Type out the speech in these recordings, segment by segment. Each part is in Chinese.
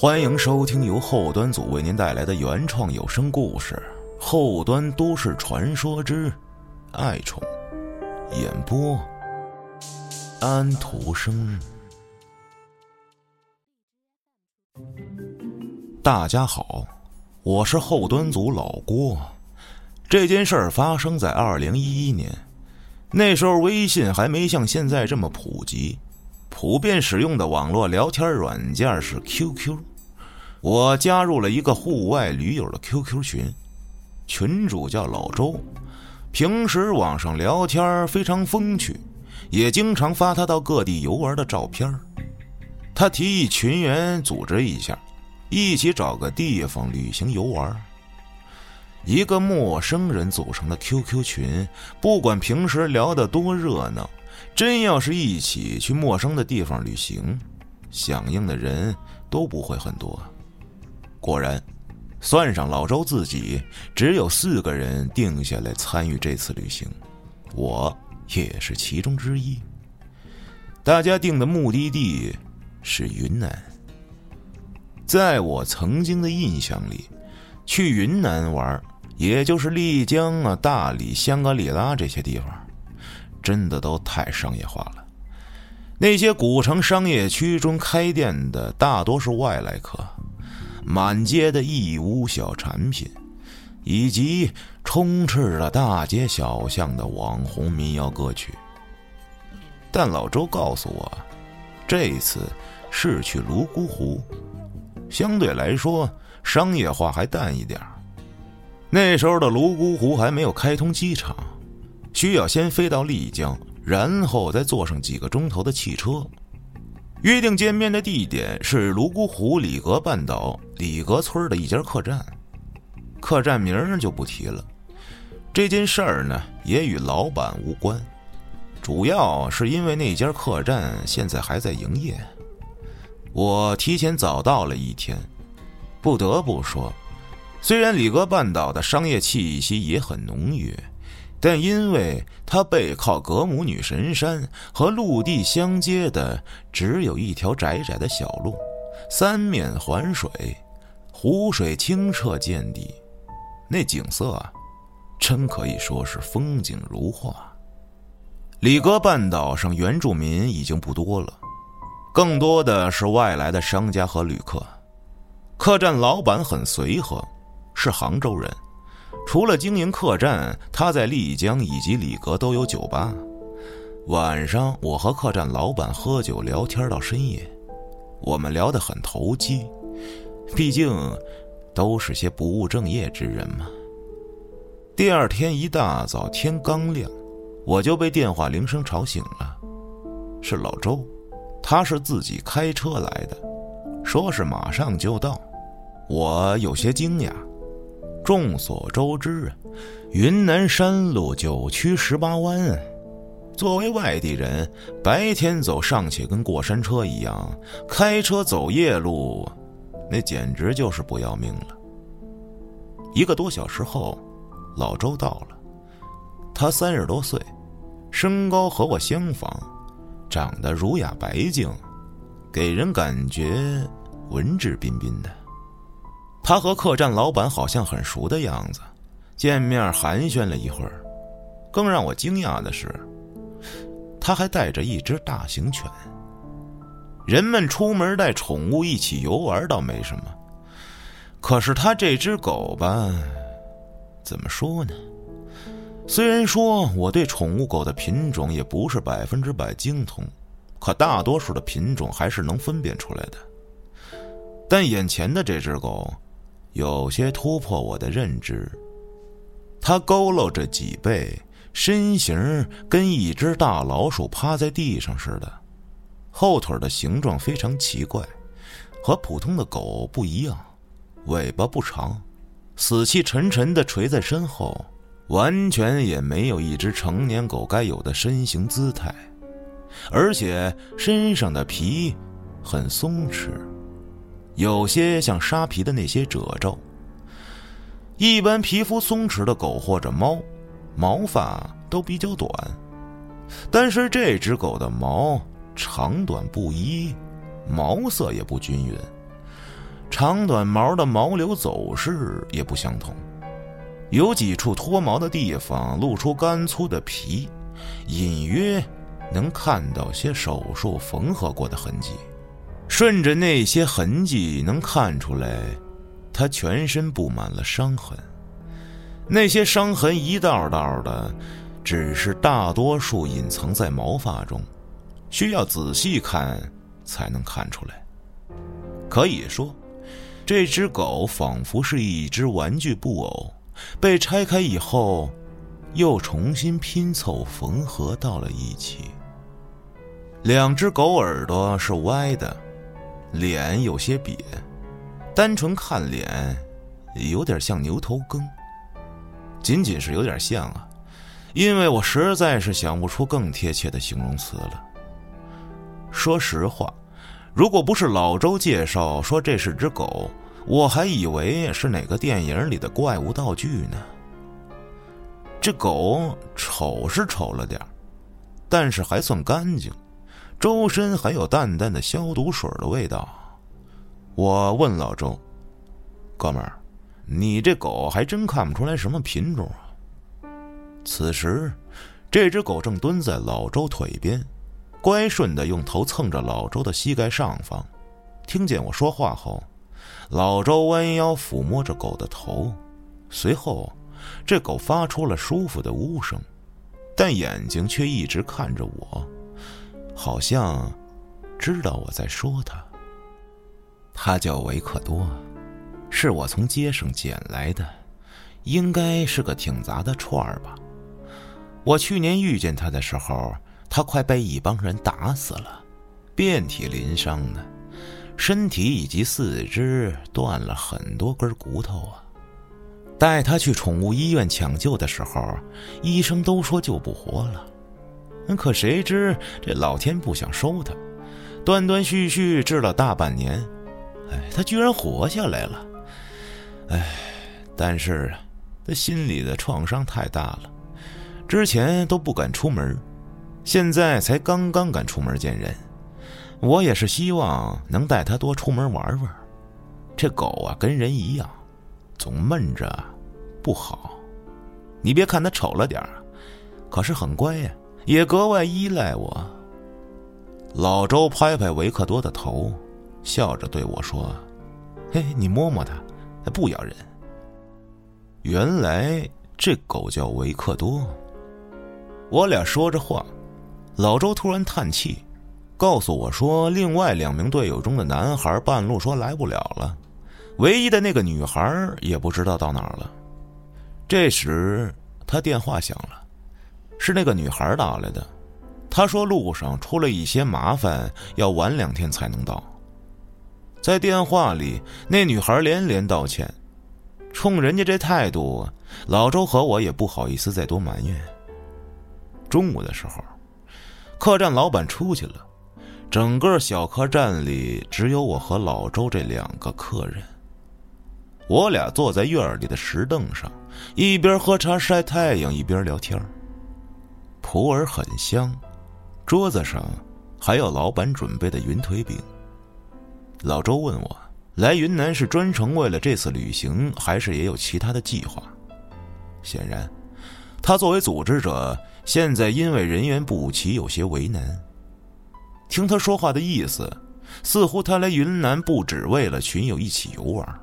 欢迎收听由后端组为您带来的原创有声故事《后端都市传说之爱宠》，演播安徒生。大家好，我是后端组老郭。这件事儿发生在二零一一年，那时候微信还没像现在这么普及。普遍使用的网络聊天软件是 QQ，我加入了一个户外驴友的 QQ 群，群主叫老周，平时网上聊天非常风趣，也经常发他到各地游玩的照片。他提议群员组织一下，一起找个地方旅行游玩。一个陌生人组成的 QQ 群，不管平时聊得多热闹。真要是一起去陌生的地方旅行，响应的人都不会很多。果然，算上老周自己，只有四个人定下来参与这次旅行，我也是其中之一。大家定的目的地是云南。在我曾经的印象里，去云南玩，也就是丽江啊、大理、香格里拉这些地方。真的都太商业化了。那些古城商业区中开店的大多是外来客，满街的义乌小产品，以及充斥着大街小巷的网红民谣歌曲。但老周告诉我，这次是去泸沽湖，相对来说商业化还淡一点那时候的泸沽湖还没有开通机场。需要先飞到丽江，然后再坐上几个钟头的汽车。约定见面的地点是泸沽湖里格半岛里格村的一家客栈，客栈名就不提了。这件事儿呢，也与老板无关，主要是因为那家客栈现在还在营业。我提前早到了一天，不得不说，虽然里格半岛的商业气息也很浓郁。但因为它背靠格姆女神山，和陆地相接的只有一条窄窄的小路，三面环水，湖水清澈见底，那景色啊，真可以说是风景如画。里格半岛上原住民已经不多了，更多的是外来的商家和旅客。客栈老板很随和，是杭州人。除了经营客栈，他在丽江以及里格都有酒吧。晚上，我和客栈老板喝酒聊天到深夜，我们聊得很投机，毕竟都是些不务正业之人嘛。第二天一大早，天刚亮，我就被电话铃声吵醒了，是老周，他是自己开车来的，说是马上就到，我有些惊讶。众所周知啊，云南山路九曲十八弯，作为外地人，白天走尚且跟过山车一样，开车走夜路，那简直就是不要命了。一个多小时后，老周到了，他三十多岁，身高和我相仿，长得儒雅白净，给人感觉文质彬彬的。他和客栈老板好像很熟的样子，见面寒暄了一会儿。更让我惊讶的是，他还带着一只大型犬。人们出门带宠物一起游玩倒没什么，可是他这只狗吧，怎么说呢？虽然说我对宠物狗的品种也不是百分之百精通，可大多数的品种还是能分辨出来的。但眼前的这只狗。有些突破我的认知。它佝偻着脊背，身形跟一只大老鼠趴在地上似的，后腿的形状非常奇怪，和普通的狗不一样。尾巴不长，死气沉沉的垂在身后，完全也没有一只成年狗该有的身形姿态，而且身上的皮很松弛。有些像沙皮的那些褶皱。一般皮肤松弛的狗或者猫，毛发都比较短，但是这只狗的毛长短不一，毛色也不均匀，长短毛的毛流走势也不相同，有几处脱毛的地方露出干粗的皮，隐约能看到些手术缝合过的痕迹。顺着那些痕迹能看出来，他全身布满了伤痕。那些伤痕一道道的，只是大多数隐藏在毛发中，需要仔细看才能看出来。可以说，这只狗仿佛是一只玩具布偶，被拆开以后，又重新拼凑缝合到了一起。两只狗耳朵是歪的。脸有些瘪，单纯看脸，有点像牛头梗。仅仅是有点像啊，因为我实在是想不出更贴切的形容词了。说实话，如果不是老周介绍说这是只狗，我还以为是哪个电影里的怪物道具呢。这狗丑是丑了点但是还算干净。周身还有淡淡的消毒水的味道，我问老周：“哥们儿，你这狗还真看不出来什么品种啊？”此时，这只狗正蹲在老周腿边，乖顺的用头蹭着老周的膝盖上方。听见我说话后，老周弯腰抚摸着狗的头，随后，这狗发出了舒服的呜声，但眼睛却一直看着我。好像知道我在说他。他叫维克多，是我从街上捡来的，应该是个挺杂的串儿吧。我去年遇见他的时候，他快被一帮人打死了，遍体鳞伤的，身体以及四肢断了很多根骨头啊。带他去宠物医院抢救的时候，医生都说救不活了。可谁知这老天不想收他，断断续续治了大半年，哎，他居然活下来了。哎，但是，他心里的创伤太大了，之前都不敢出门，现在才刚刚敢出门见人。我也是希望能带他多出门玩玩。这狗啊，跟人一样，总闷着不好。你别看它丑了点可是很乖呀。也格外依赖我。老周拍拍维克多的头，笑着对我说：“嘿，你摸摸它，它不咬人。”原来这狗叫维克多。我俩说着话，老周突然叹气，告诉我说：“另外两名队友中的男孩半路说来不了了，唯一的那个女孩也不知道到哪儿了。”这时他电话响了。是那个女孩打来的，她说路上出了一些麻烦，要晚两天才能到。在电话里，那女孩连连道歉，冲人家这态度，老周和我也不好意思再多埋怨。中午的时候，客栈老板出去了，整个小客栈里只有我和老周这两个客人。我俩坐在院里的石凳上，一边喝茶晒太阳，一边聊天普洱很香，桌子上还有老板准备的云腿饼。老周问我来云南是专程为了这次旅行，还是也有其他的计划？显然，他作为组织者，现在因为人员不齐有些为难。听他说话的意思，似乎他来云南不只为了群友一起游玩。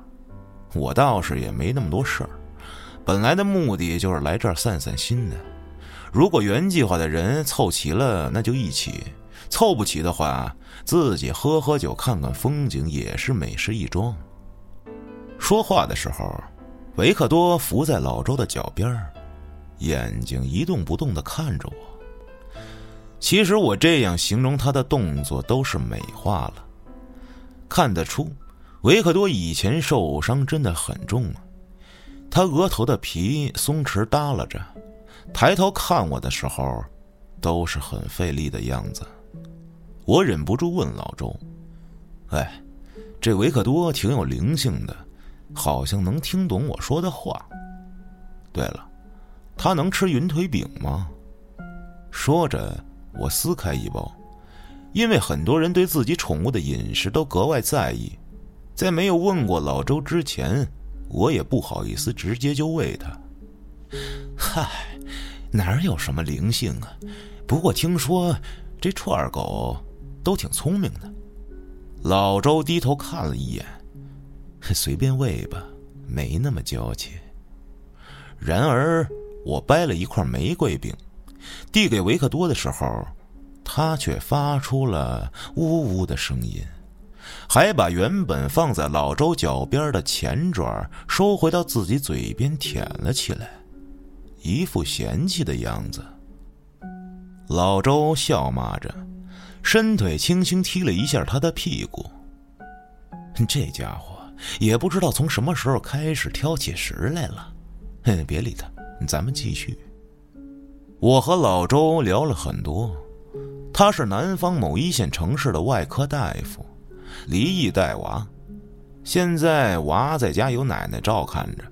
我倒是也没那么多事儿，本来的目的就是来这儿散散心的。如果原计划的人凑齐了，那就一起；凑不齐的话，自己喝喝酒、看看风景也是美事一桩。说话的时候，维克多伏在老周的脚边眼睛一动不动的看着我。其实我这样形容他的动作都是美化了，看得出，维克多以前受伤真的很重啊。他额头的皮松弛耷拉着。抬头看我的时候，都是很费力的样子。我忍不住问老周：“哎，这维克多挺有灵性的，好像能听懂我说的话。对了，他能吃云腿饼吗？”说着，我撕开一包，因为很多人对自己宠物的饮食都格外在意。在没有问过老周之前，我也不好意思直接就喂他。嗨，哪有什么灵性啊？不过听说这串狗都挺聪明的。老周低头看了一眼，随便喂吧，没那么娇气。然而，我掰了一块玫瑰饼，递给维克多的时候，他却发出了呜呜的声音。还把原本放在老周脚边的前爪收回到自己嘴边舔了起来，一副嫌弃的样子。老周笑骂着，伸腿轻轻踢了一下他的屁股。这家伙也不知道从什么时候开始挑起食来了。嘿，别理他，咱们继续。我和老周聊了很多，他是南方某一线城市的外科大夫。离异带娃，现在娃在家有奶奶照看着。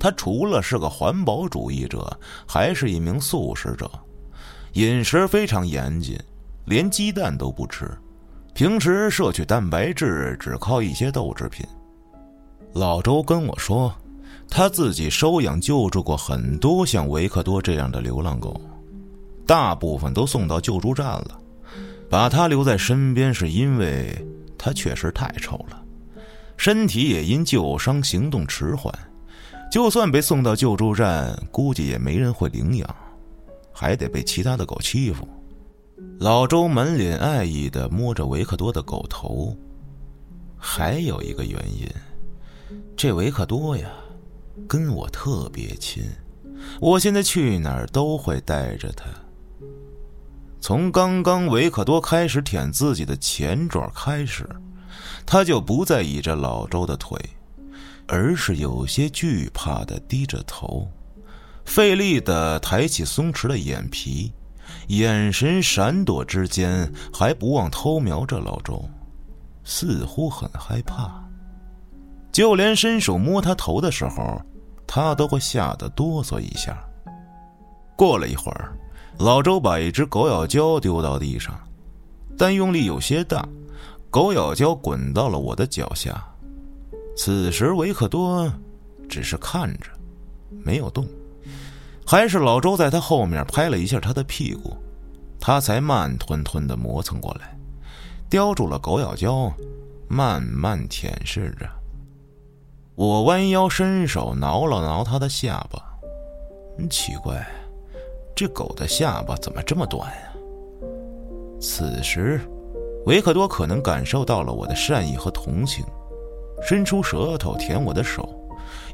他除了是个环保主义者，还是一名素食者，饮食非常严谨，连鸡蛋都不吃。平时摄取蛋白质只靠一些豆制品。老周跟我说，他自己收养救助过很多像维克多这样的流浪狗，大部分都送到救助站了。把他留在身边是因为。他确实太丑了，身体也因旧伤行动迟缓，就算被送到救助站，估计也没人会领养，还得被其他的狗欺负。老周满脸爱意的摸着维克多的狗头，还有一个原因，这维克多呀，跟我特别亲，我现在去哪儿都会带着他。从刚刚维克多开始舔自己的前爪开始，他就不再倚着老周的腿，而是有些惧怕的低着头，费力的抬起松弛的眼皮，眼神闪躲之间还不忘偷瞄着老周，似乎很害怕。就连伸手摸他头的时候，他都会吓得哆嗦一下。过了一会儿。老周把一只狗咬胶丢到地上，但用力有些大，狗咬胶滚到了我的脚下。此时维克多只是看着，没有动。还是老周在他后面拍了一下他的屁股，他才慢吞吞的磨蹭过来，叼住了狗咬胶，慢慢舔舐着。我弯腰伸手挠了挠他的下巴，奇怪。这狗的下巴怎么这么短呀？此时，维克多可能感受到了我的善意和同情，伸出舌头舔我的手，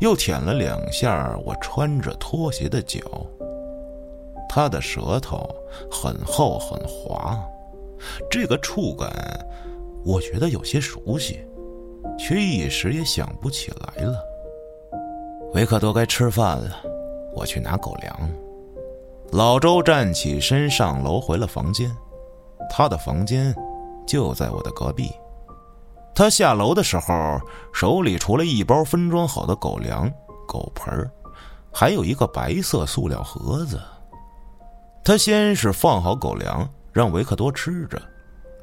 又舔了两下我穿着拖鞋的脚。他的舌头很厚很滑，这个触感我觉得有些熟悉，却一时也想不起来了。维克多该吃饭了，我去拿狗粮。老周站起身，上楼回了房间。他的房间就在我的隔壁。他下楼的时候，手里除了一包分装好的狗粮、狗盆还有一个白色塑料盒子。他先是放好狗粮，让维克多吃着，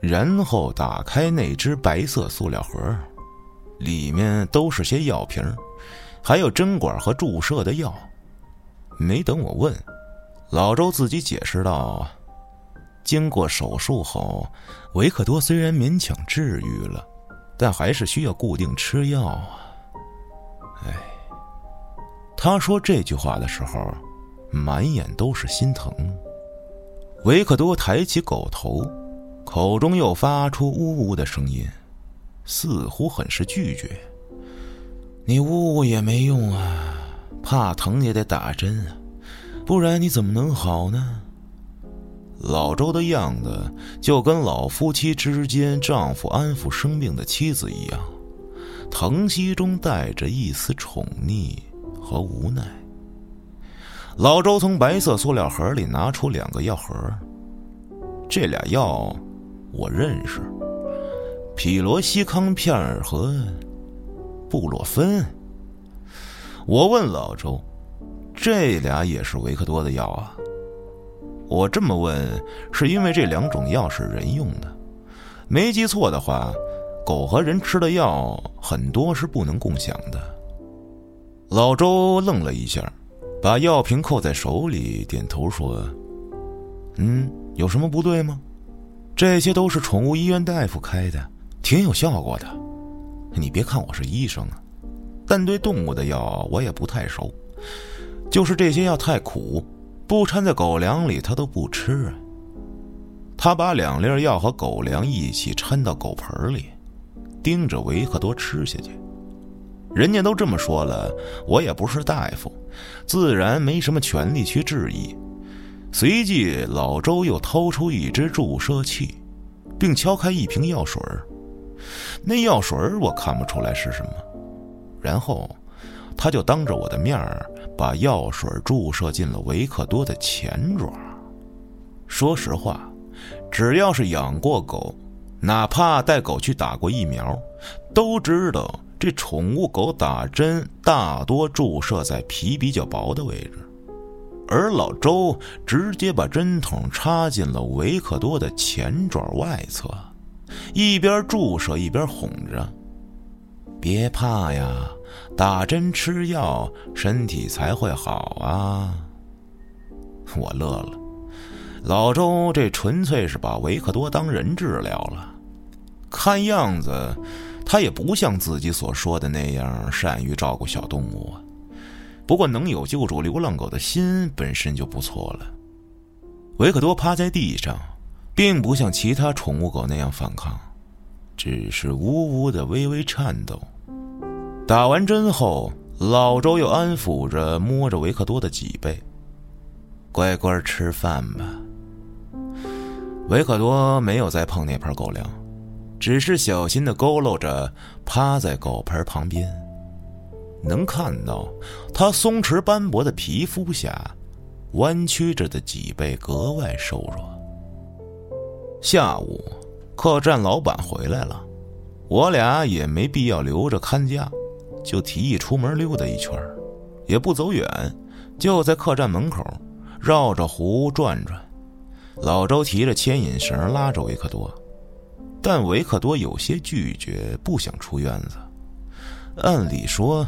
然后打开那只白色塑料盒，里面都是些药瓶，还有针管和注射的药。没等我问。老周自己解释道：“经过手术后，维克多虽然勉强治愈了，但还是需要固定吃药啊。”哎，他说这句话的时候，满眼都是心疼。维克多抬起狗头，口中又发出呜呜的声音，似乎很是拒绝。你呜呜也没用啊，怕疼也得打针啊。不然你怎么能好呢？老周的样子就跟老夫妻之间丈夫安抚生病的妻子一样，疼惜中带着一丝宠溺和无奈。老周从白色塑料盒里拿出两个药盒，这俩药我认识，匹罗西康片和布洛芬。我问老周。这俩也是维克多的药啊。我这么问，是因为这两种药是人用的。没记错的话，狗和人吃的药很多是不能共享的。老周愣了一下，把药瓶扣在手里，点头说：“嗯，有什么不对吗？这些都是宠物医院大夫开的，挺有效果的。你别看我是医生啊，但对动物的药我也不太熟。就是这些药太苦，不掺在狗粮里它都不吃啊。”他把两粒药和狗粮一起掺到狗盆里，盯着维克多吃下去。人家都这么说了，我也不是大夫，自然没什么权利去质疑。随即，老周又掏出一支注射器，并敲开一瓶药水那药水我看不出来是什么。然后，他就当着我的面把药水注射进了维克多的前爪。说实话。只要是养过狗，哪怕带狗去打过疫苗，都知道这宠物狗打针大多注射在皮比较薄的位置。而老周直接把针筒插进了维克多的前爪外侧，一边注射一边哄着：“别怕呀，打针吃药，身体才会好啊。”我乐了。老周这纯粹是把维克多当人治疗了，看样子他也不像自己所说的那样善于照顾小动物啊。不过能有救助流浪狗的心本身就不错了。维克多趴在地上，并不像其他宠物狗那样反抗，只是呜呜的微微颤抖。打完针后，老周又安抚着摸着维克多的脊背，乖乖吃饭吧。维克多没有再碰那盆狗粮，只是小心的佝偻着趴在狗盆旁边，能看到他松弛斑驳的皮肤下，弯曲着的脊背格外瘦弱。下午，客栈老板回来了，我俩也没必要留着看家，就提议出门溜达一圈，也不走远，就在客栈门口绕着湖转转。老周提着牵引绳拉着维克多，但维克多有些拒绝，不想出院子。按理说，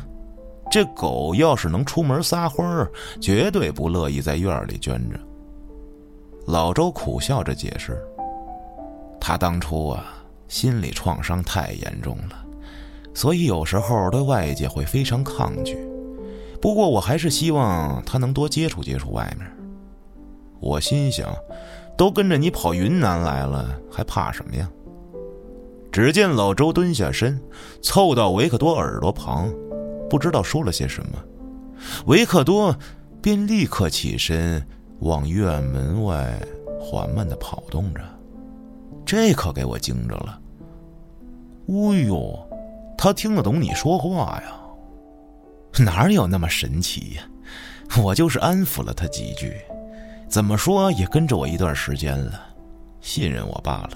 这狗要是能出门撒欢儿，绝对不乐意在院里圈着。老周苦笑着解释：“他当初啊，心理创伤太严重了，所以有时候对外界会非常抗拒。不过，我还是希望他能多接触接触外面。”我心想。都跟着你跑云南来了，还怕什么呀？只见老周蹲下身，凑到维克多耳朵旁，不知道说了些什么。维克多便立刻起身往院门外缓慢的跑动着，这可给我惊着了。哎呦，他听得懂你说话呀？哪有那么神奇呀？我就是安抚了他几句。怎么说也跟着我一段时间了，信任我罢了。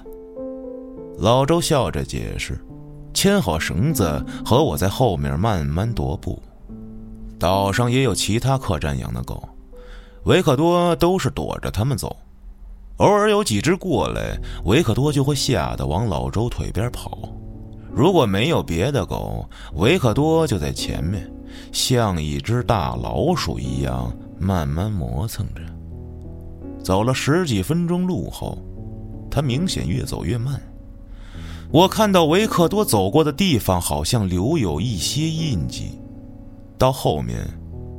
老周笑着解释，牵好绳子，和我在后面慢慢踱步。岛上也有其他客栈养的狗，维克多都是躲着他们走。偶尔有几只过来，维克多就会吓得往老周腿边跑。如果没有别的狗，维克多就在前面，像一只大老鼠一样慢慢磨蹭着。走了十几分钟路后，他明显越走越慢。我看到维克多走过的地方好像留有一些印记，到后面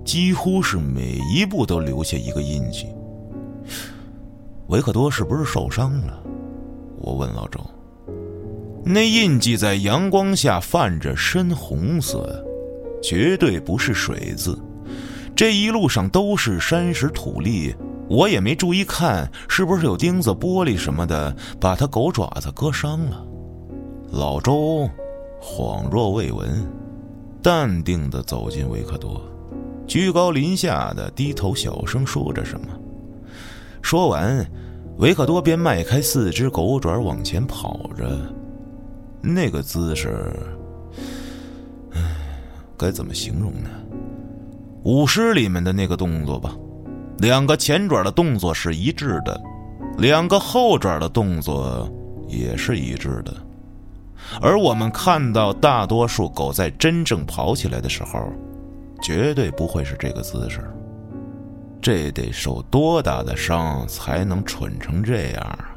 几乎是每一步都留下一个印记。维克多是不是受伤了？我问老周。那印记在阳光下泛着深红色，绝对不是水渍。这一路上都是山石土砾。我也没注意看，是不是有钉子、玻璃什么的，把他狗爪子割伤了。老周恍若未闻，淡定的走进维克多，居高临下的低头小声说着什么。说完，维克多便迈开四只狗爪往前跑着，那个姿势，唉，该怎么形容呢？舞狮里面的那个动作吧。两个前爪的动作是一致的，两个后爪的动作也是一致的。而我们看到大多数狗在真正跑起来的时候，绝对不会是这个姿势。这得受多大的伤才能蠢成这样啊！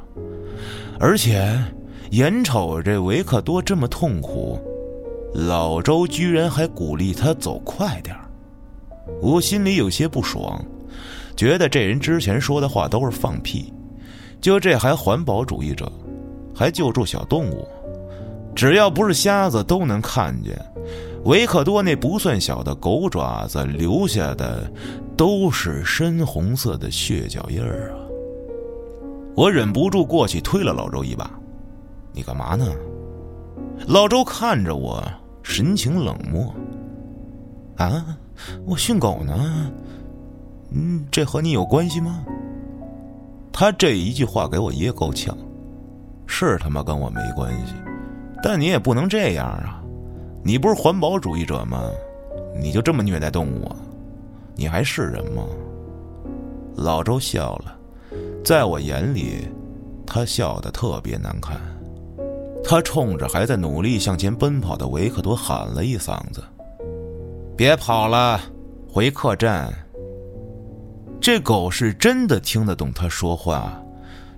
而且，眼瞅这维克多这么痛苦，老周居然还鼓励他走快点我心里有些不爽，觉得这人之前说的话都是放屁。就这还环保主义者，还救助小动物，只要不是瞎子都能看见。维克多那不算小的狗爪子留下的，都是深红色的血脚印儿啊！我忍不住过去推了老周一把：“你干嘛呢？”老周看着我，神情冷漠：“啊，我训狗呢。嗯，这和你有关系吗？”他这一句话给我噎够呛，是他妈跟我没关系，但你也不能这样啊！你不是环保主义者吗？你就这么虐待动物啊？你还是人吗？老周笑了，在我眼里，他笑得特别难看。他冲着还在努力向前奔跑的维克多喊了一嗓子：“别跑了，回客栈。”这狗是真的听得懂他说话，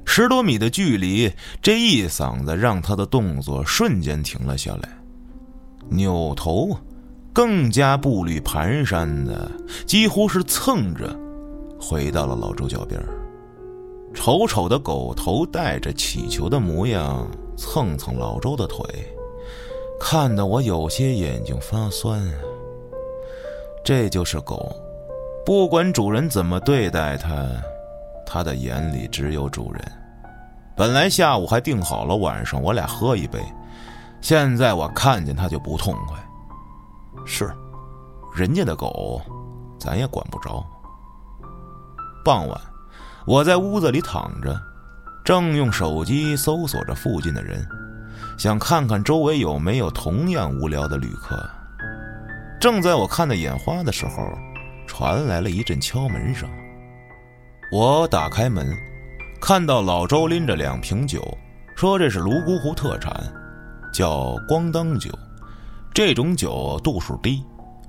十多米的距离，这一嗓子让他的动作瞬间停了下来。扭头，更加步履蹒跚的，几乎是蹭着，回到了老周脚边丑丑的狗头带着乞求的模样，蹭蹭老周的腿，看得我有些眼睛发酸。这就是狗，不管主人怎么对待它，它的眼里只有主人。本来下午还定好了晚上我俩喝一杯。现在我看见它就不痛快。是，人家的狗，咱也管不着。傍晚，我在屋子里躺着，正用手机搜索着附近的人，想看看周围有没有同样无聊的旅客。正在我看得眼花的时候，传来了一阵敲门声。我打开门，看到老周拎着两瓶酒，说这是泸沽湖特产。叫咣当酒，这种酒度数低，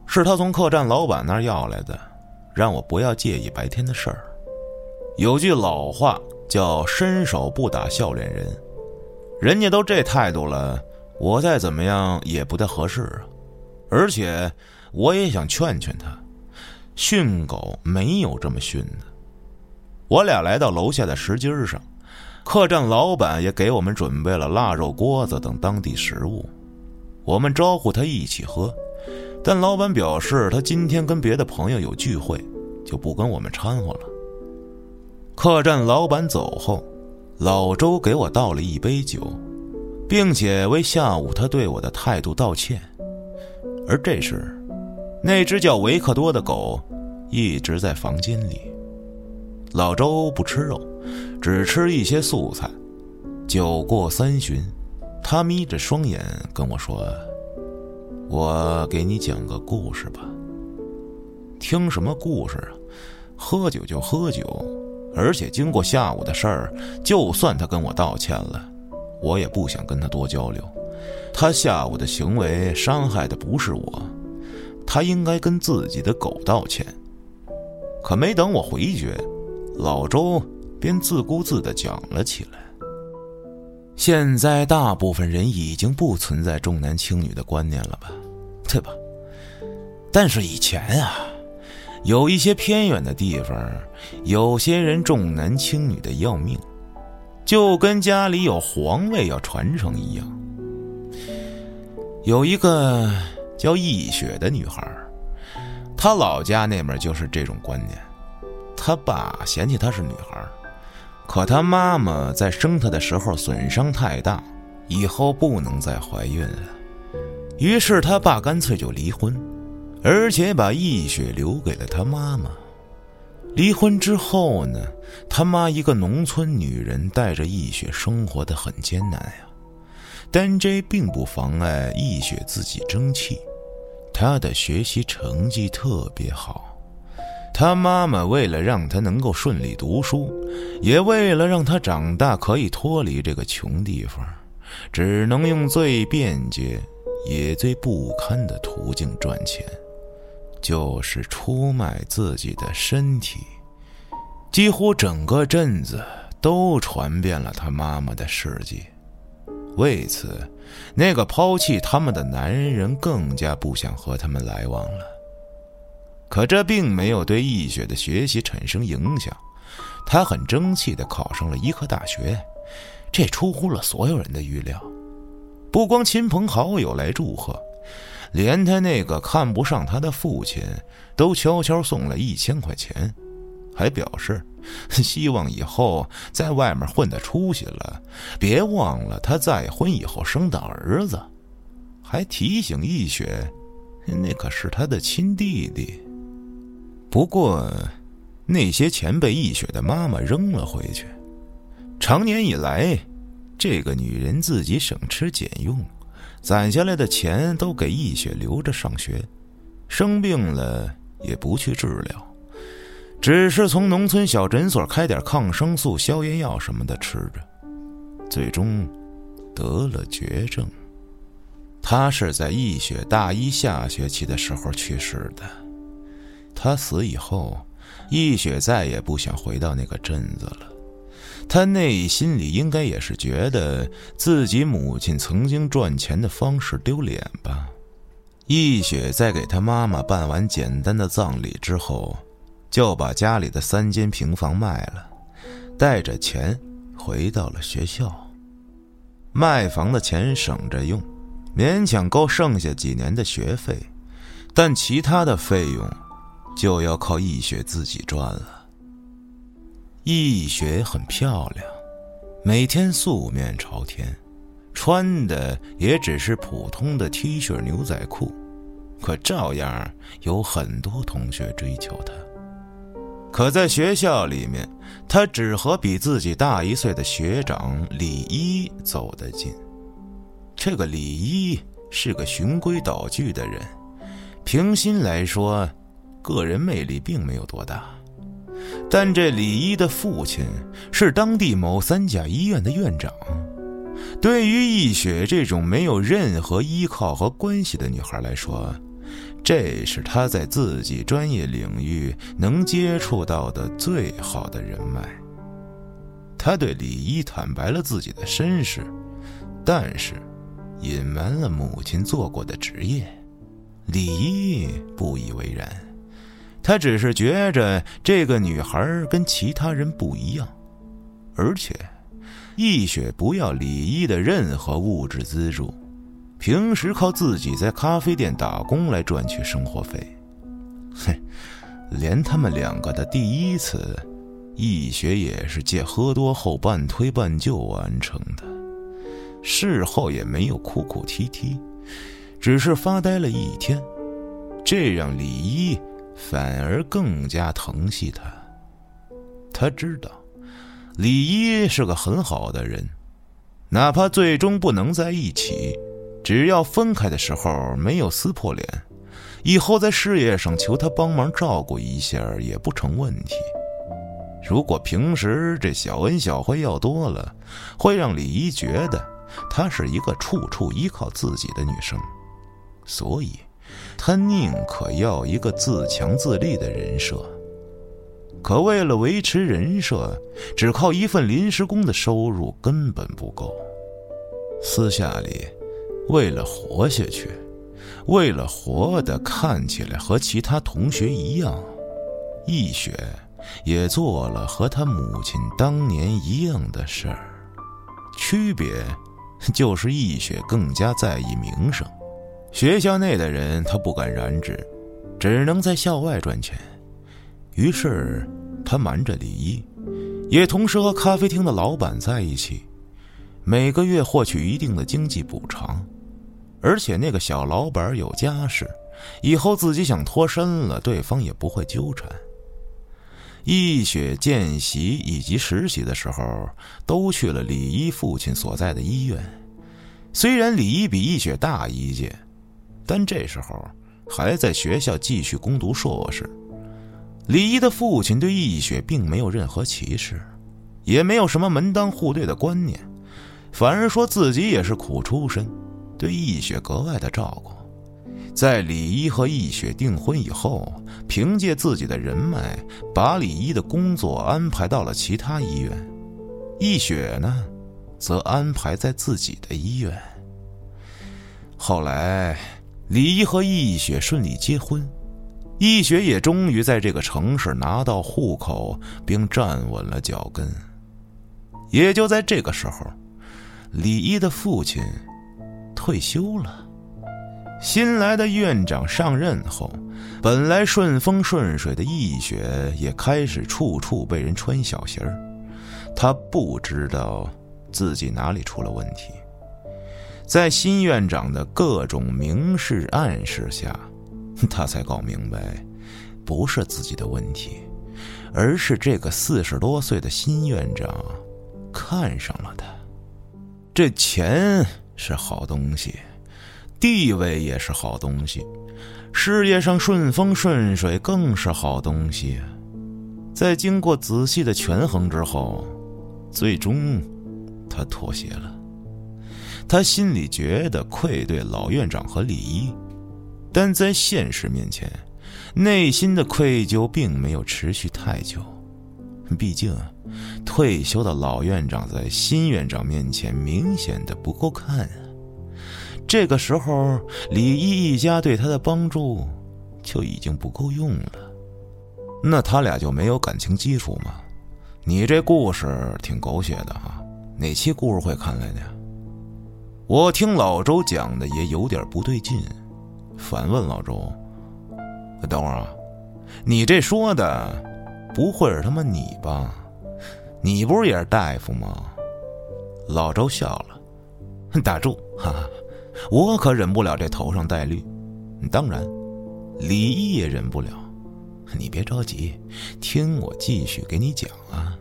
是他从客栈老板那儿要来的，让我不要介意白天的事儿。有句老话叫“伸手不打笑脸人”，人家都这态度了，我再怎么样也不太合适啊。而且我也想劝劝他，训狗没有这么训的。我俩来到楼下的石阶上。客栈老板也给我们准备了腊肉锅子等当地食物，我们招呼他一起喝，但老板表示他今天跟别的朋友有聚会，就不跟我们掺和了。客栈老板走后，老周给我倒了一杯酒，并且为下午他对我的态度道歉。而这时，那只叫维克多的狗一直在房间里。老周不吃肉。只吃一些素菜。酒过三巡，他眯着双眼跟我说：“我给你讲个故事吧。”听什么故事啊？喝酒就喝酒，而且经过下午的事儿，就算他跟我道歉了，我也不想跟他多交流。他下午的行为伤害的不是我，他应该跟自己的狗道歉。可没等我回绝，老周。便自顾自的讲了起来。现在大部分人已经不存在重男轻女的观念了吧，对吧？但是以前啊，有一些偏远的地方，有些人重男轻女的要命，就跟家里有皇位要传承一样。有一个叫易雪的女孩，她老家那边就是这种观念，她爸嫌弃她是女孩。可她妈妈在生她的时候损伤太大，以后不能再怀孕了。于是她爸干脆就离婚，而且把易雪留给了他妈妈。离婚之后呢，他妈一个农村女人带着易雪生活的很艰难呀。但这并不妨碍易雪自己争气，她的学习成绩特别好。他妈妈为了让他能够顺利读书，也为了让他长大可以脱离这个穷地方，只能用最便捷也最不堪的途径赚钱，就是出卖自己的身体。几乎整个镇子都传遍了他妈妈的事迹。为此，那个抛弃他们的男人更加不想和他们来往了。可这并没有对易雪的学习产生影响，她很争气的考上了医科大学，这出乎了所有人的预料。不光亲朋好友来祝贺，连他那个看不上他的父亲都悄悄送了一千块钱。还表示，希望以后在外面混得出息了，别忘了他再婚以后生的儿子，还提醒易雪，那可是他的亲弟弟。不过，那些钱被易雪的妈妈扔了回去。长年以来，这个女人自己省吃俭用，攒下来的钱都给易雪留着上学，生病了也不去治疗。只是从农村小诊所开点抗生素、消炎药什么的吃着，最终得了绝症。他是在易雪大一下学期的时候去世的。他死以后，易雪再也不想回到那个镇子了。他内心里应该也是觉得自己母亲曾经赚钱的方式丢脸吧。易雪在给他妈妈办完简单的葬礼之后。就把家里的三间平房卖了，带着钱回到了学校。卖房的钱省着用，勉强够剩下几年的学费，但其他的费用就要靠易雪自己赚了。易雪很漂亮，每天素面朝天，穿的也只是普通的 T 恤牛仔裤，可照样有很多同学追求她。可在学校里面，他只和比自己大一岁的学长李一走得近。这个李一是个循规蹈矩的人，平心来说，个人魅力并没有多大。但这李一的父亲是当地某三甲医院的院长，对于易雪这种没有任何依靠和关系的女孩来说，这是她在自己专业领域能接触到的最好的人脉。他对李一坦白了自己的身世，但是隐瞒了母亲做过的职业。李一不以为然，他只是觉着这个女孩跟其他人不一样，而且易雪不要李一的任何物质资助。平时靠自己在咖啡店打工来赚取生活费，嘿，连他们两个的第一次，易雪也是借喝多后半推半就完成的。事后也没有哭哭啼啼，只是发呆了一天，这让李一反而更加疼惜他。他知道，李一是个很好的人，哪怕最终不能在一起。只要分开的时候没有撕破脸，以后在事业上求他帮忙照顾一下也不成问题。如果平时这小恩小惠要多了，会让李一觉得她是一个处处依靠自己的女生，所以，他宁可要一个自强自立的人设。可为了维持人设，只靠一份临时工的收入根本不够。私下里。为了活下去，为了活的看起来和其他同学一样，易雪也做了和他母亲当年一样的事儿，区别就是易雪更加在意名声。学校内的人他不敢染指，只能在校外赚钱。于是他瞒着李一，也同时和咖啡厅的老板在一起，每个月获取一定的经济补偿。而且那个小老板有家室，以后自己想脱身了，对方也不会纠缠。易雪见习以及实习的时候，都去了李一父亲所在的医院。虽然李一比易雪大一届，但这时候还在学校继续攻读硕士。李一的父亲对易雪并没有任何歧视，也没有什么门当户对的观念。反而说自己也是苦出身，对易雪格外的照顾。在李一和易雪订婚以后，凭借自己的人脉，把李一的工作安排到了其他医院，易雪呢，则安排在自己的医院。后来，李一和易雪顺利结婚，易雪也终于在这个城市拿到户口，并站稳了脚跟。也就在这个时候，李一的父亲退休了。新来的院长上任后，本来顺风顺水的易雪也开始处处被人穿小鞋儿。他不知道自己哪里出了问题，在新院长的各种明示暗示下，他才搞明白，不是自己的问题，而是这个四十多岁的新院长看上了他。这钱是好东西。地位也是好东西，事业上顺风顺水更是好东西。在经过仔细的权衡之后，最终他妥协了。他心里觉得愧对老院长和李一，但在现实面前，内心的愧疚并没有持续太久。毕竟，退休的老院长在新院长面前明显的不够看啊。这个时候，李一一家对他的帮助就已经不够用了。那他俩就没有感情基础吗？你这故事挺狗血的哈，哪期故事会看来的呀？我听老周讲的也有点不对劲，反问老周：“等会儿啊，你这说的不会是他妈你吧？你不是也是大夫吗？”老周笑了：“打住，哈哈。”我可忍不了这头上戴绿，当然，李毅也忍不了。你别着急，听我继续给你讲啊。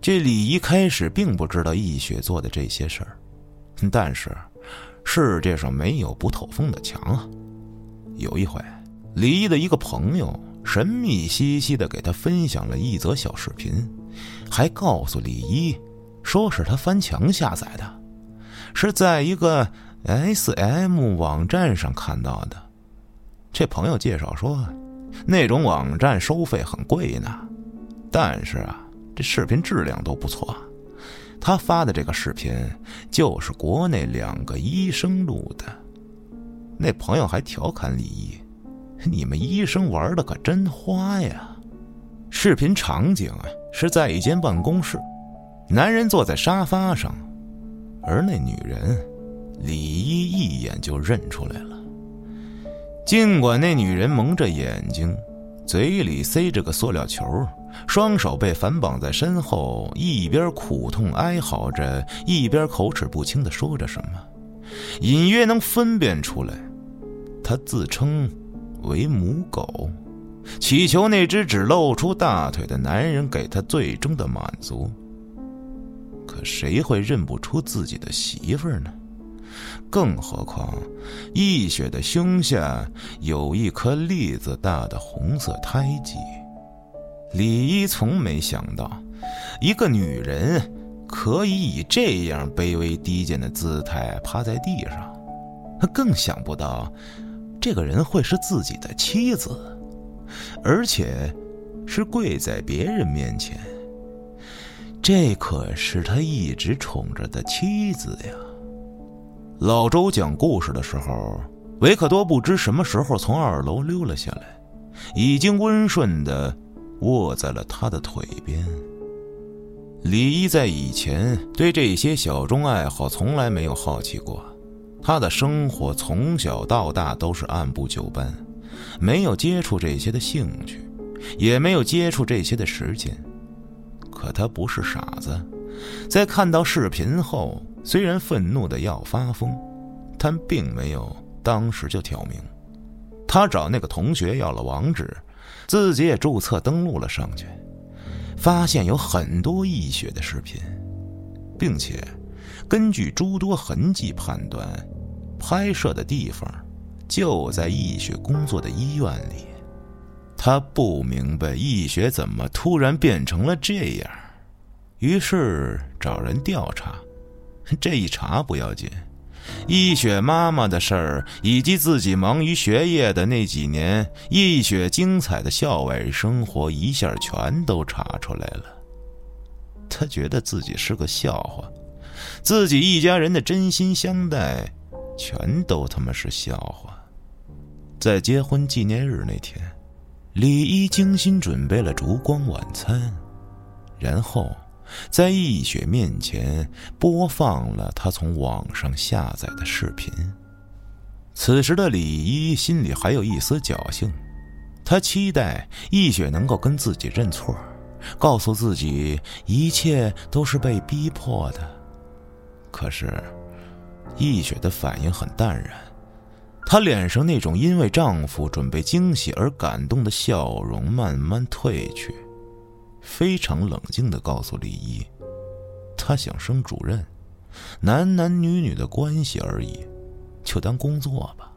这李一开始并不知道易雪做的这些事儿，但是世界上没有不透风的墙啊。有一回，李一的一个朋友神秘兮兮的给他分享了一则小视频，还告诉李一，说是他翻墙下载的。是在一个 S M 网站上看到的。这朋友介绍说，那种网站收费很贵呢，但是啊，这视频质量都不错。他发的这个视频就是国内两个医生录的。那朋友还调侃李毅：“你们医生玩的可真花呀！”视频场景啊是在一间办公室，男人坐在沙发上。而那女人，李一一眼就认出来了。尽管那女人蒙着眼睛，嘴里塞着个塑料球，双手被反绑在身后，一边苦痛哀嚎着，一边口齿不清的说着什么，隐约能分辨出来，她自称为母狗，祈求那只只露出大腿的男人给她最终的满足。可谁会认不出自己的媳妇儿呢？更何况，易雪的胸下有一颗栗子大的红色胎记。李一从没想到，一个女人可以以这样卑微低贱的姿态趴在地上，他更想不到，这个人会是自己的妻子，而且是跪在别人面前。这可是他一直宠着的妻子呀。老周讲故事的时候，维克多不知什么时候从二楼溜了下来，已经温顺的卧在了他的腿边。李一在以前对这些小众爱好从来没有好奇过，他的生活从小到大都是按部就班，没有接触这些的兴趣，也没有接触这些的时间。可他不是傻子，在看到视频后，虽然愤怒的要发疯，但并没有当时就挑明。他找那个同学要了网址，自己也注册登录了上去，发现有很多易雪的视频，并且根据诸多痕迹判断，拍摄的地方就在易雪工作的医院里。他不明白易学怎么突然变成了这样，于是找人调查，这一查不要紧，易雪妈妈的事儿，以及自己忙于学业的那几年，易雪精彩的校外生活，一下全都查出来了。他觉得自己是个笑话，自己一家人的真心相待，全都他妈是笑话。在结婚纪念日那天，李一精心准备了烛光晚餐，然后。在易雪面前播放了他从网上下载的视频。此时的李一心里还有一丝侥幸，他期待易雪能够跟自己认错，告诉自己一切都是被逼迫的。可是，易雪的反应很淡然，她脸上那种因为丈夫准备惊喜而感动的笑容慢慢褪去。非常冷静的告诉李一，他想升主任，男男女女的关系而已，就当工作吧。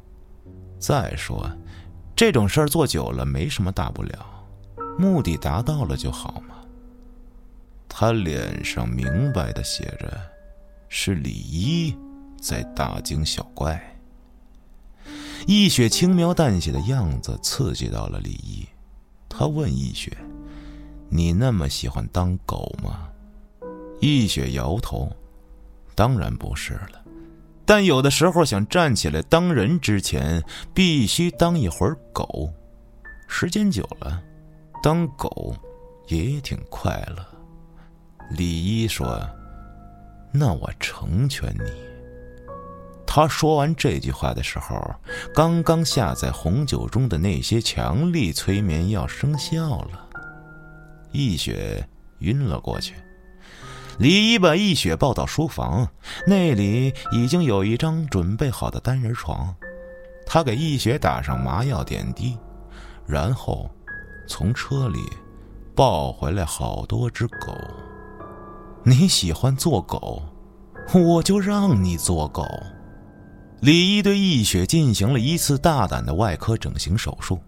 再说，这种事儿做久了没什么大不了，目的达到了就好嘛。他脸上明白的写着，是李一在大惊小怪。易雪轻描淡写的样子刺激到了李一，他问易雪。你那么喜欢当狗吗？易雪摇头，当然不是了。但有的时候想站起来当人之前，必须当一会儿狗。时间久了，当狗也挺快乐。李一说：“那我成全你。”他说完这句话的时候，刚刚下在红酒中的那些强力催眠药生效了。易雪晕了过去，李一把易雪抱到书房，那里已经有一张准备好的单人床，他给易雪打上麻药点滴，然后从车里抱回来好多只狗。你喜欢做狗，我就让你做狗。李一对易雪进行了一次大胆的外科整形手术。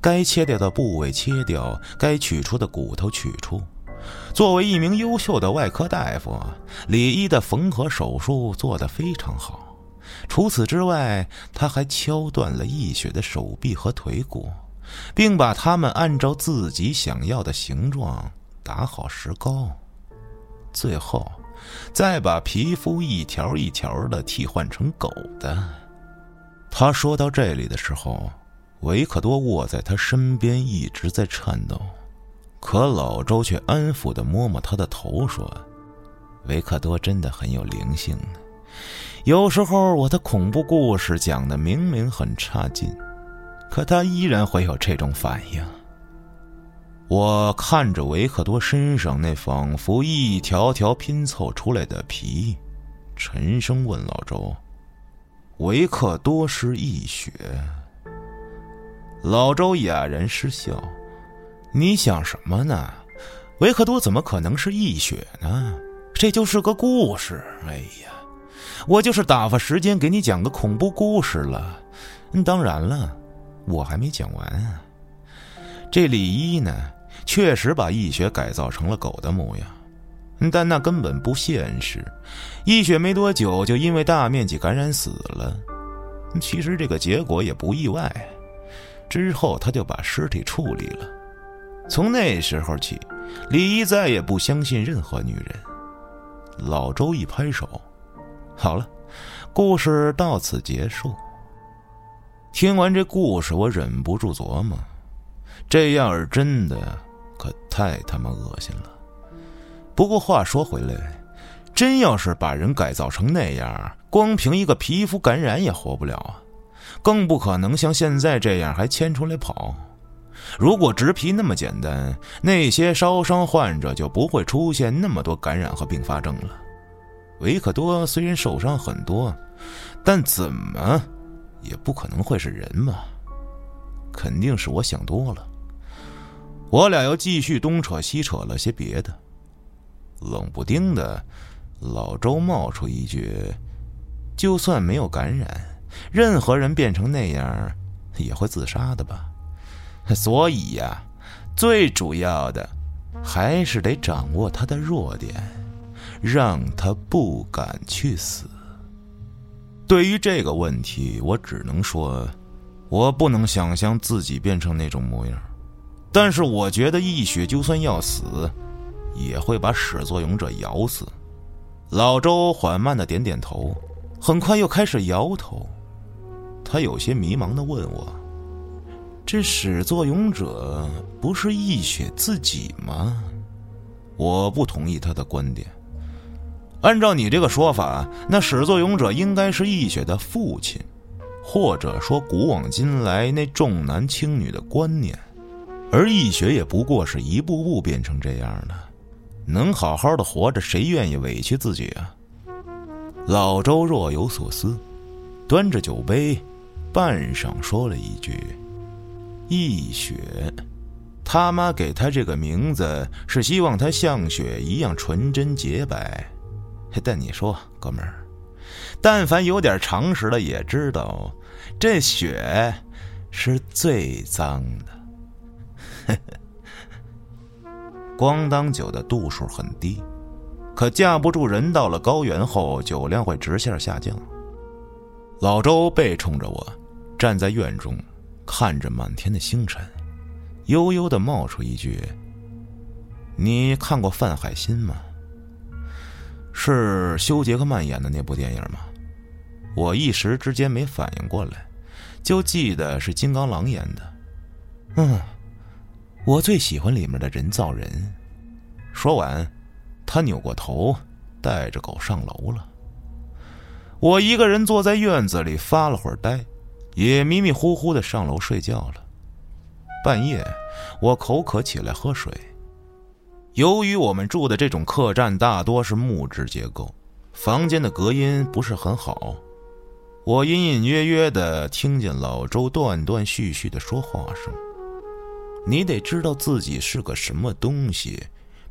该切掉的部位切掉，该取出的骨头取出。作为一名优秀的外科大夫，李一的缝合手术做得非常好。除此之外，他还敲断了易雪的手臂和腿骨，并把它们按照自己想要的形状打好石膏。最后，再把皮肤一条一条的替换成狗的。他说到这里的时候。维克多卧在他身边，一直在颤抖，可老周却安抚的摸摸他的头，说：“维克多真的很有灵性。有时候我的恐怖故事讲的明明很差劲，可他依然会有这种反应。”我看着维克多身上那仿佛一条条拼凑出来的皮，沉声问老周：“维克多是易雪？”老周哑然失笑：“你想什么呢？维克多怎么可能是易雪呢？这就是个故事。哎呀，我就是打发时间给你讲个恐怖故事了。当然了，我还没讲完。这李一呢，确实把易雪改造成了狗的模样，但那根本不现实。易雪没多久就因为大面积感染死了。其实这个结果也不意外。”之后，他就把尸体处理了。从那时候起，李一再也不相信任何女人。老周一拍手：“好了，故事到此结束。”听完这故事，我忍不住琢磨：这样是真的可太他妈恶心了。不过话说回来，真要是把人改造成那样，光凭一个皮肤感染也活不了啊！更不可能像现在这样还牵出来跑。如果植皮那么简单，那些烧伤患者就不会出现那么多感染和并发症了。维克多虽然受伤很多，但怎么也不可能会是人嘛？肯定是我想多了。我俩又继续东扯西扯了些别的，冷不丁的，老周冒出一句：“就算没有感染。”任何人变成那样，也会自杀的吧？所以呀，最主要的还是得掌握他的弱点，让他不敢去死？对于这个问题，我只能说，我不能想象自己变成那种模样。但是我觉得易雪就算要死，也会把始作俑者咬死。老周缓慢的点点头，很快又开始摇头。他有些迷茫的问我：“这始作俑者不是易雪自己吗？”我不同意他的观点。按照你这个说法，那始作俑者应该是易雪的父亲，或者说古往今来那重男轻女的观念，而易雪也不过是一步步变成这样的。能好好的活着，谁愿意委屈自己啊？老周若有所思，端着酒杯，半晌说了一句：“易雪，他妈给他这个名字是希望他像雪一样纯真洁白。”但你说，哥们儿，但凡有点常识的也知道，这血是最脏的。光当酒的度数很低，可架不住人到了高原后，酒量会直线下降。老周背冲着我，站在院中，看着满天的星辰，悠悠的冒出一句：“你看过范海辛吗？”是休·杰克曼演的那部电影吗？我一时之间没反应过来，就记得是金刚狼演的。嗯，我最喜欢里面的人造人。说完，他扭过头，带着狗上楼了。我一个人坐在院子里发了会儿呆，也迷迷糊糊的上楼睡觉了。半夜，我口渴起来喝水。由于我们住的这种客栈大多是木质结构，房间的隔音不是很好。我隐隐约约的听见老周断断续续的说话声：“你得知道自己是个什么东西，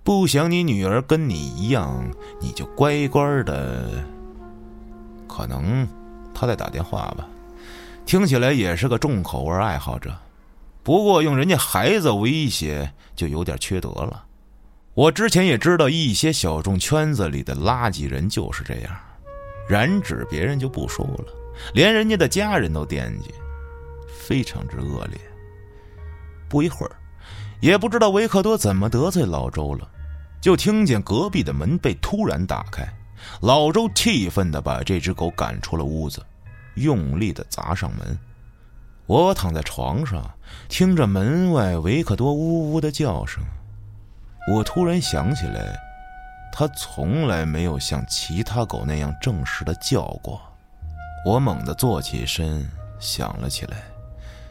不想你女儿跟你一样，你就乖乖的。”可能他在打电话吧，听起来也是个重口味爱好者。不过用人家孩子威胁，就有点缺德了。我之前也知道一些小众圈子里的垃圾人就是这样，染指别人就不说了，连人家的家人都惦记，非常之恶劣。不一会儿，也不知道维克多怎么得罪老周了，就听见隔壁的门被突然打开，老周气愤的把这只狗赶出了屋子，用力的砸上门。我躺在床上，听着门外维克多呜呜的叫声。我突然想起来，他从来没有像其他狗那样正式的叫过。我猛地坐起身，想了起来。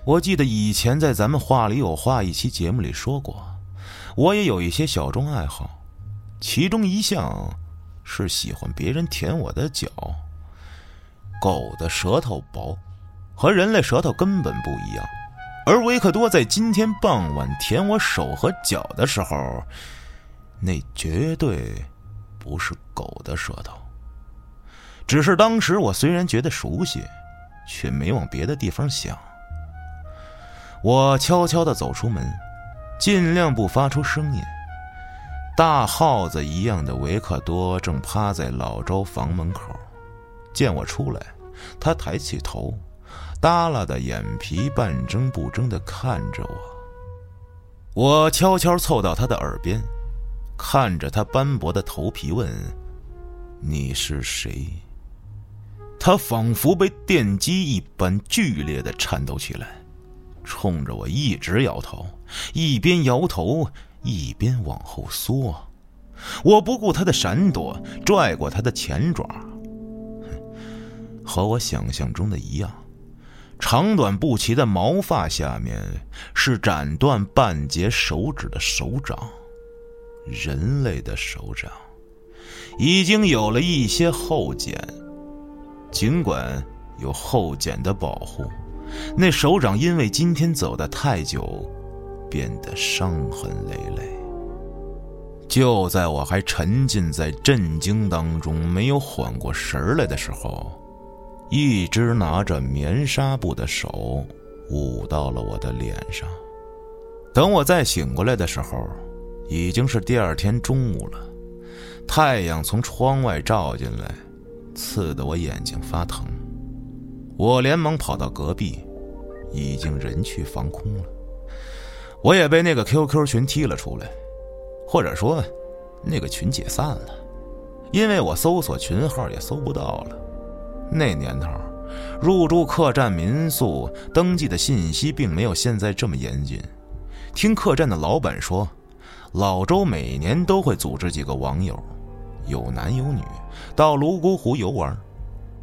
我记得以前在咱们话里有话一期节目里说过，我也有一些小众爱好，其中一项是喜欢别人舔我的脚。狗的舌头薄，和人类舌头根本不一样。而维克多在今天傍晚舔我手和脚的时候，那绝对不是狗的舌头。只是当时我虽然觉得熟悉，却没往别的地方想。我悄悄的走出门，尽量不发出声音。大耗子一样的维克多正趴在老周房门口，见我出来，他抬起头。耷拉的眼皮半睁不睁的看着我，我悄悄凑到他的耳边，看着他斑驳的头皮问：“你是谁？”他仿佛被电击一般剧烈的颤抖起来，冲着我一直摇头，一边摇头一边往后缩。我不顾他的闪躲，拽过他的前爪，和我想象中的一样。长短不齐的毛发下面是斩断半截手指的手掌，人类的手掌，已经有了一些后茧。尽管有后茧的保护，那手掌因为今天走得太久，变得伤痕累累。就在我还沉浸在震惊当中，没有缓过神来的时候。一只拿着棉纱布的手捂到了我的脸上。等我再醒过来的时候，已经是第二天中午了。太阳从窗外照进来，刺得我眼睛发疼。我连忙跑到隔壁，已经人去房空了。我也被那个 QQ 群踢了出来，或者说，那个群解散了，因为我搜索群号也搜不到了。那年头，入住客栈民宿登记的信息并没有现在这么严谨。听客栈的老板说，老周每年都会组织几个网友，有男有女，到泸沽湖游玩，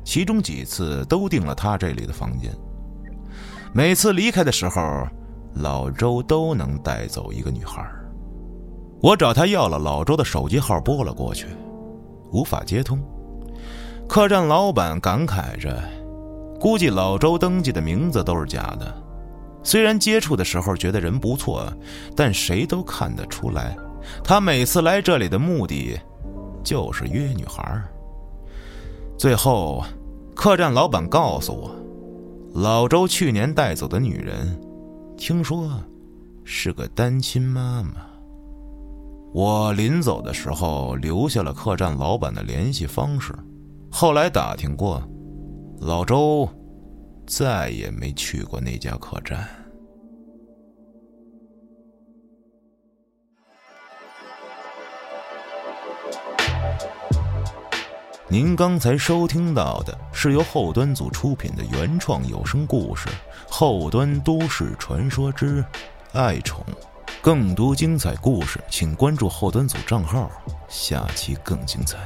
其中几次都订了他这里的房间。每次离开的时候。老周都能带走一个女孩。我找他要了老周的手机号，拨了过去，无法接通。客栈老板感慨着，估计老周登记的名字都是假的。虽然接触的时候觉得人不错，但谁都看得出来，他每次来这里的目的就是约女孩。最后，客栈老板告诉我，老周去年带走的女人。听说是个单亲妈妈。我临走的时候留下了客栈老板的联系方式，后来打听过，老周再也没去过那家客栈。您刚才收听到的是由后端组出品的原创有声故事《后端都市传说之爱宠》，更多精彩故事，请关注后端组账号，下期更精彩。